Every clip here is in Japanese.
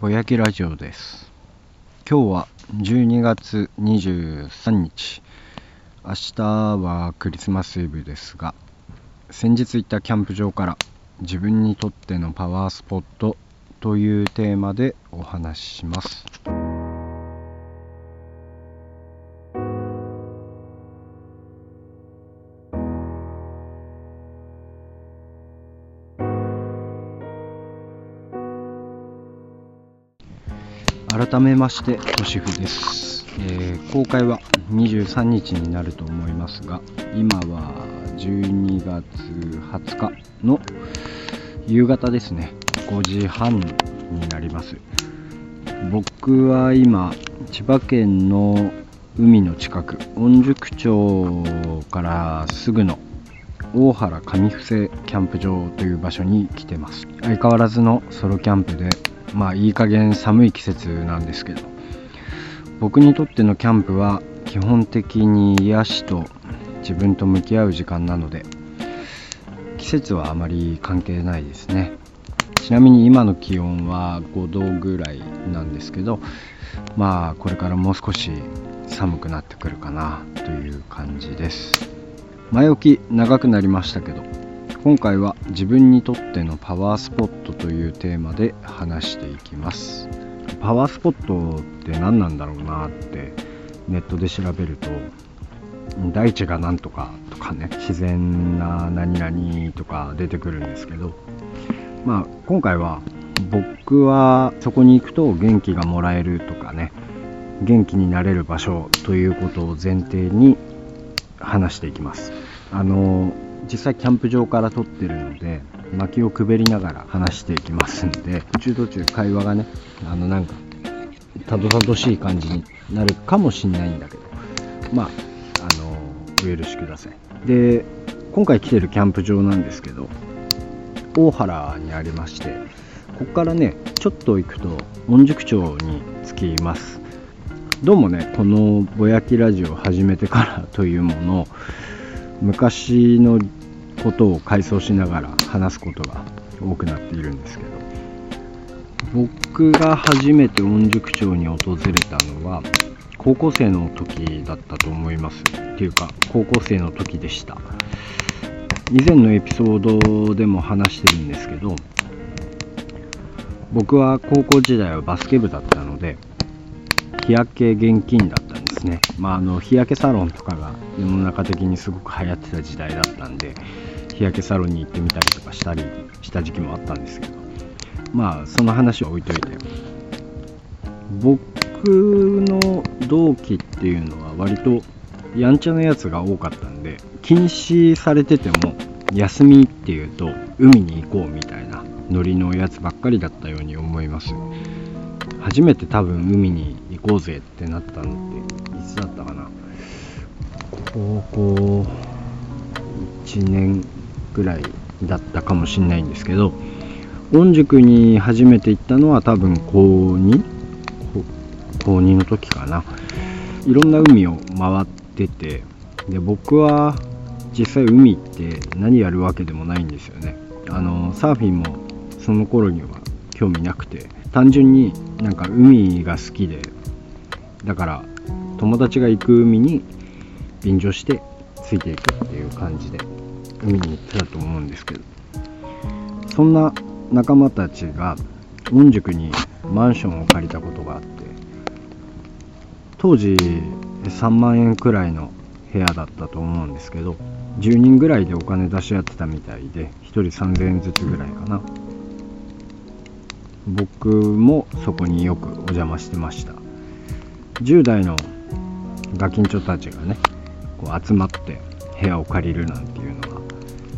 ぼやきラジオです。今日は12月23日明日はクリスマスイブですが先日行ったキャンプ場から自分にとってのパワースポットというテーマでお話しします。改めましてとしふです、えー、公開は23日になると思いますが今は12月20日の夕方ですね。5時半になります。僕は今千葉県の海の近く御宿町からすぐの大原上布施キャンプ場という場所に来てます。相変わらずのソロキャンプでまあいい加減寒い季節なんですけど。僕にとってのキャンプは基本的に癒しと自分と向き合う時間なので季節はあまり関係ないですね。ちなみに今の気温は5度ぐらいなんですけどまあこれからもう少し寒くなってくるかなという感じです。前置き長くなりましたけど今回は自分にとってのパワースポットというテーマで話していきます。パワースポットって何なんだろうなってネットで調べると大地がなんとかとかね自然な何々とか出てくるんですけどまあ今回は僕はそこに行くと元気がもらえるとかね元気になれる場所ということを前提に話していきます。あの実際キャンプ場から撮ってるので薪をくべりながら話していきますんで途中途中会話がねあのなんかたどたどしい感じになるかもしんないんだけどまああのお許しください。で今回来てるキャンプ場なんですけど大原にありましてここからねちょっと行くと御宿町に着きます。どうもねこのぼやきラジオを始めてからというもの昔のことを回想しながら話すことが多くなっているんですけど僕が初めて御宿町に訪れたのは高校生の時だったと思います。っていうか高校生の時でした。以前のエピソードでも話してるんですけど僕は高校時代はバスケ部だったので日焼け現金だですね、まあ、あの日焼けサロンとかが世の中的にすごく流行ってた時代だったんで日焼けサロンに行ってみたりとかしたりした時期もあったんですけどまあその話は置いといて僕の同期っていうのは割とやんちゃなやつが多かったんで禁止されてても休みっていうと海に行こうみたいなノリのやつばっかりだったように思います。初めて多分海に行こうぜってなったのってつだったかな。高校1年ぐらいだったかもしんないんですけど御宿に初めて行ったのは多分高 2? 高2の時かな。いろんな海を回っててで僕は実際海って何やるわけでもないんですよね。あのサーフィンもその頃には興味なくて単純になんか海が好きでだから友達が行く海に便乗してついていくっていう感じで海に行ってたと思うんですけどそんな仲間たちが御宿にマンションを借りたことがあって当時3万円くらいの部屋だったと思うんですけど10人ぐらいでお金出し合ってたみたいで1人3000円ずつぐらいかな。僕もそこによくお邪魔してました。10代のガキンチョたちがねこう集まって部屋を借りるなんていうのは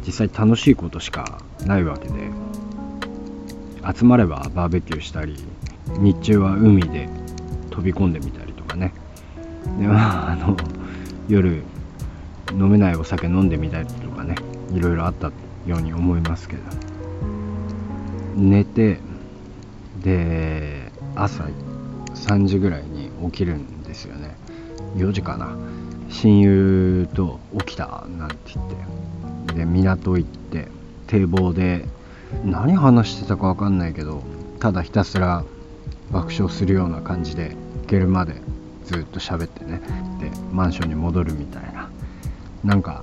実際楽しいことしかないわけで集まればバーベキューしたり日中は海で飛び込んでみたりとかね。でまああの夜飲めないお酒飲んでみたりとかねいろいろあったように思いますけど。寝てで朝3時ぐらいに起きるんですよね。4時かな。親友と起きたなんて言って。で港行って堤防で何話してたか分かんないけどただひたすら爆笑するような感じで行けるまでずっと喋ってね。でマンションに戻るみたいな。なんか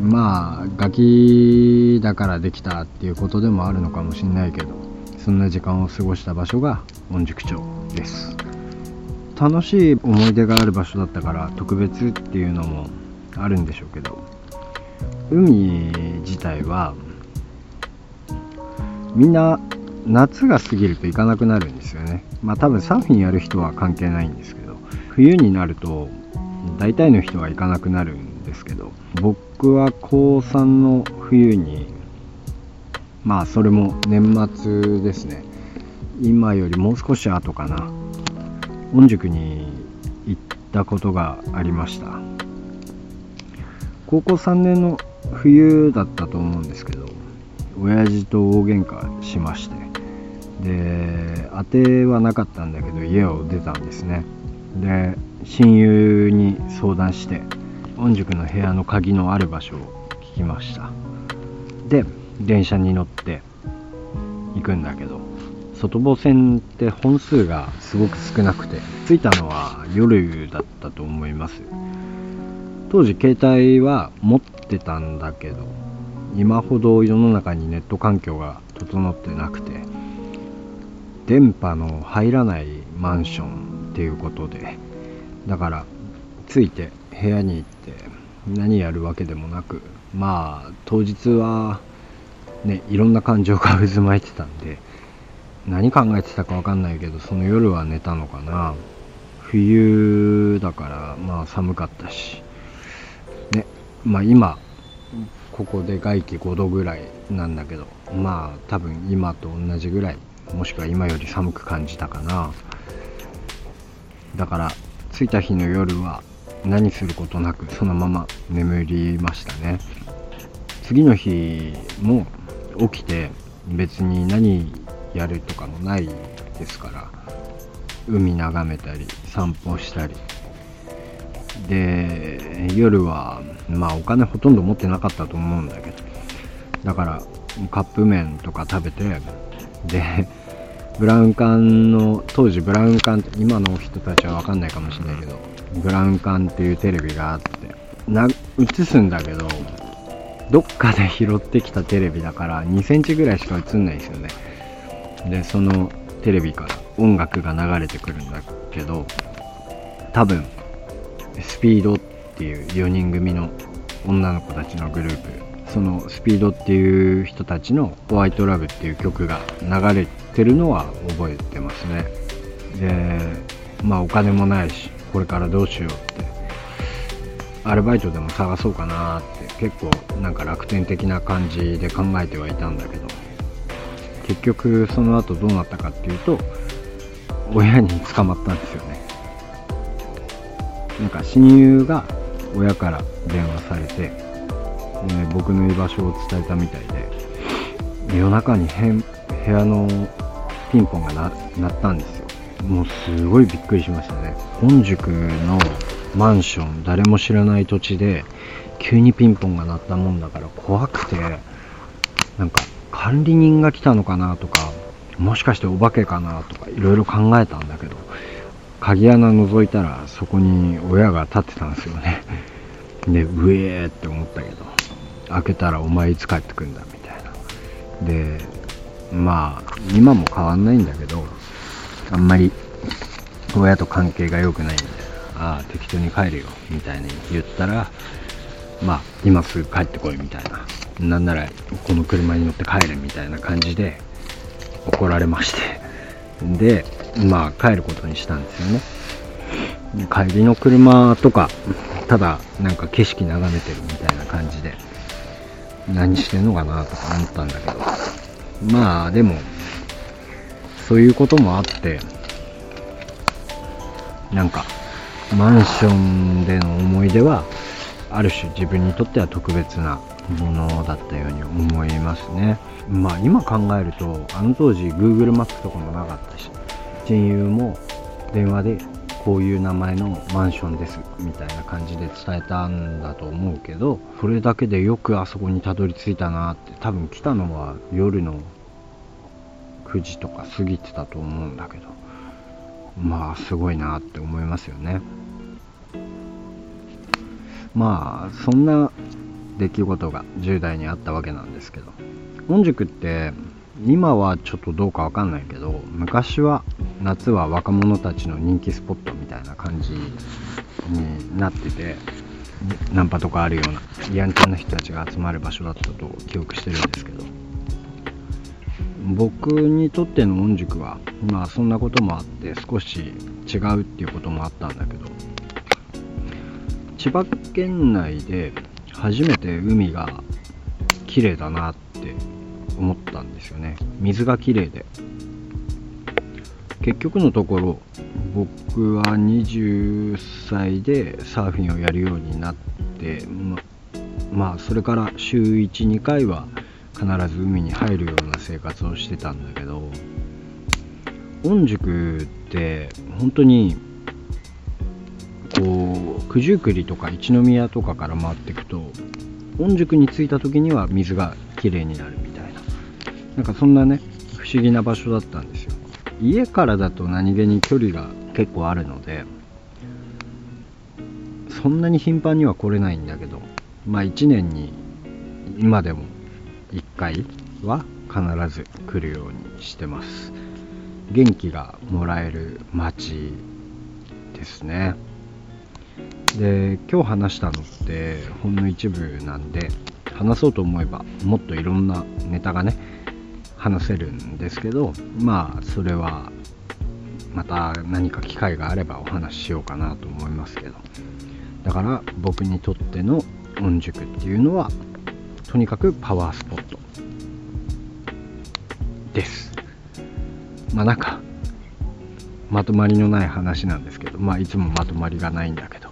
まあガキだからできたっていうことでもあるのかもしれないけどそんな時間を過ごした場所が御宿町です。楽しい思い出がある場所だったから特別っていうのもあるんでしょうけど海自体はみんな夏が過ぎると行かなくなるんですよね。まあ多分サーフィンやる人は関係ないんですけど冬になると大体の人は行かなくなるんですけど僕は高3の冬にまあそれも年末ですね。今よりもう少し後かな。御宿に行ったことがありました。高校3年の冬だったと思うんですけど親父と大喧嘩しまして。で当てはなかったんだけど家を出たんですね。で親友に相談して御宿の部屋の鍵のある場所を聞きました。で電車に乗って行くんだけど外房線って本数がすごく少なくて着いたのは夜だったと思います。当時携帯は持ってたんだけど今ほど世の中にネット環境が整ってなくて電波の入らないマンションっていうことでだから着いて部屋に行って何やるわけでもなくまあ当日はねいろんな感情が渦巻いてたんで何考えてたか分かんないけどその夜は寝たのかな。冬だからまあ寒かったし。ねまあ今ここで外気5度ぐらいなんだけどまあ多分今と同じぐらいもしくは今より寒く感じたかな。だから着いた日の夜は何することなくそのまま眠りましたね。次の日も起きて別に何やるとかもないですから海眺めたり散歩したり。で夜はまあお金ほとんど持ってなかったと思うんだけどだからカップ麺とか食べてでブラウン管の当時ブラウン管って今の人たちは分かんないかもしれないけどブラウン管っていうテレビがあってな映すんだけどどっかで拾ってきたテレビだから2センチぐらいしか映んないですよね。でそのテレビから音楽が流れてくるんだけど多分スピードっていう4人組の女の子たちのグループそのスピードっていう人たちの「ホワイトラブ」っていう曲が流れてるのは覚えてますね。でまあお金もないしこれからどうしようってアルバイトでも探そうかなって結構なんか楽天的な感じで考えてはいたんだけど。結局その後どうなったかっていうと親に捕まったんですよね。なんか親友が親から電話されて、ね、僕の居場所を伝えたみたいで夜中に部屋のピンポンが鳴ったんですよ。もうすごいびっくりしましたね。本宿のマンション誰も知らない土地で急にピンポンが鳴ったもんだから怖くてなんか管理人が来たのかなとかもしかしてお化けかなとかいろいろ考えたんだけど鍵穴覗いたらそこに親が立ってたんですよね。でうえーって思ったけど開けたらお前いつ帰ってくんだみたいな。でまあ今も変わんないんだけどあんまり親と関係が良くないんでああ適当に帰るよみたいに言ったらまあ今すぐ帰ってこいみたいな。なんならこの車に乗って帰れみたいな感じで怒られまして。でまあ帰ることにしたんですよね。帰りの車とかただなんか景色眺めてるみたいな感じで何してんのかなとか思ったんだけど。まあでもそういうこともあってなんかマンションでの思い出はある種自分にとっては特別なものだったように思いますね。まあ今考えるとあの当時 Google マップとかもなかったし親友も電話でこういう名前のマンションですみたいな感じで伝えたんだと思うけどそれだけでよくあそこにたどり着いたなって多分来たのは夜の9時とか過ぎてたと思うんだけどまあすごいなって思いますよね。まあそんな出来事が10代にあったわけなんですけど。御宿って今はちょっとどうかわかんないけど昔は夏は若者たちの人気スポットみたいな感じになっててナンパとかあるようなやんちゃな人たちが集まる場所だったと記憶してるんですけど。僕にとっての御宿はまあそんなこともあって少し違うっていうこともあったんだけど。千葉県内で初めて海が綺麗だなって思ったんですよね。水が綺麗で。結局のところ僕は20歳でサーフィンをやるようになってままあそれから週12回は必ず海に入るような生活をしてたんだけど御宿って本当にこう九十九里とか一宮とかから回っていくと御宿に着いた時には水がきれいになるみたいな。なんかそんなね不思議な場所だったんですよ。家からだと何気に距離が結構あるのでそんなに頻繁には来れないんだけどまあ1年に今でも1回は必ず来るようにしてます。元気がもらえる街ですね。で今日話したのってほんの一部なんで話そうと思えばもっといろんなネタがね話せるんですけどまあそれはまた何か機会があればお話ししようかなと思いますけど。だから僕にとっての御宿っていうのはとにかくパワースポットです。まあなんかまとまりのない話なんですけどまあいつもまとまりがないんだけど。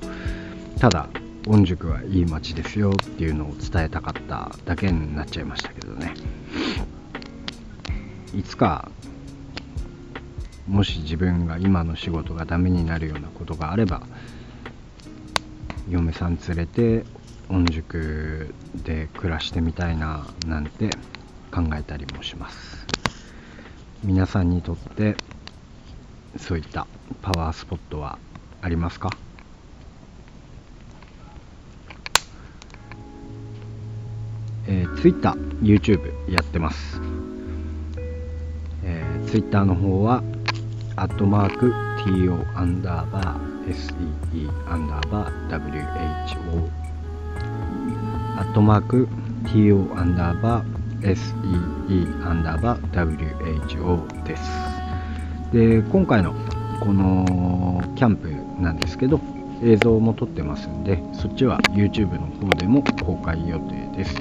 ただ御宿はいい街ですよっていうのを伝えたかっただけになっちゃいましたけどね。いつかもし自分が今の仕事がダメになるようなことがあれば嫁さん連れて御宿で暮らしてみたいななんて考えたりもします。皆さんにとってそういったパワースポットはありますか？えー、Twitter、YouTube やってます。えー、Twitter の方は、アットマーク TO アンダーバー SEE アンダーバー WHO アットマーク TO アンダーバー SEE アンダーバー WHO です。で、今回のこのキャンプなんですけど、映像も撮ってますんで、そっちは YouTube の方でも公開予定です。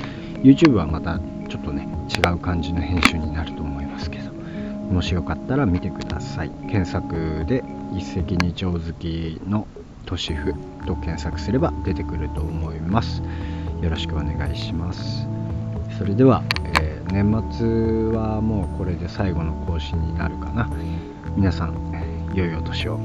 YouTube はまたちょっとね違う感じの編集になると思いますけどもしよかったら見てください。検索で一石二鳥好きの都市府と検索すれば出てくると思います。よろしくお願いします。それでは、えー、年末はもうこれで最後の更新になるかな。皆さん良いお年を。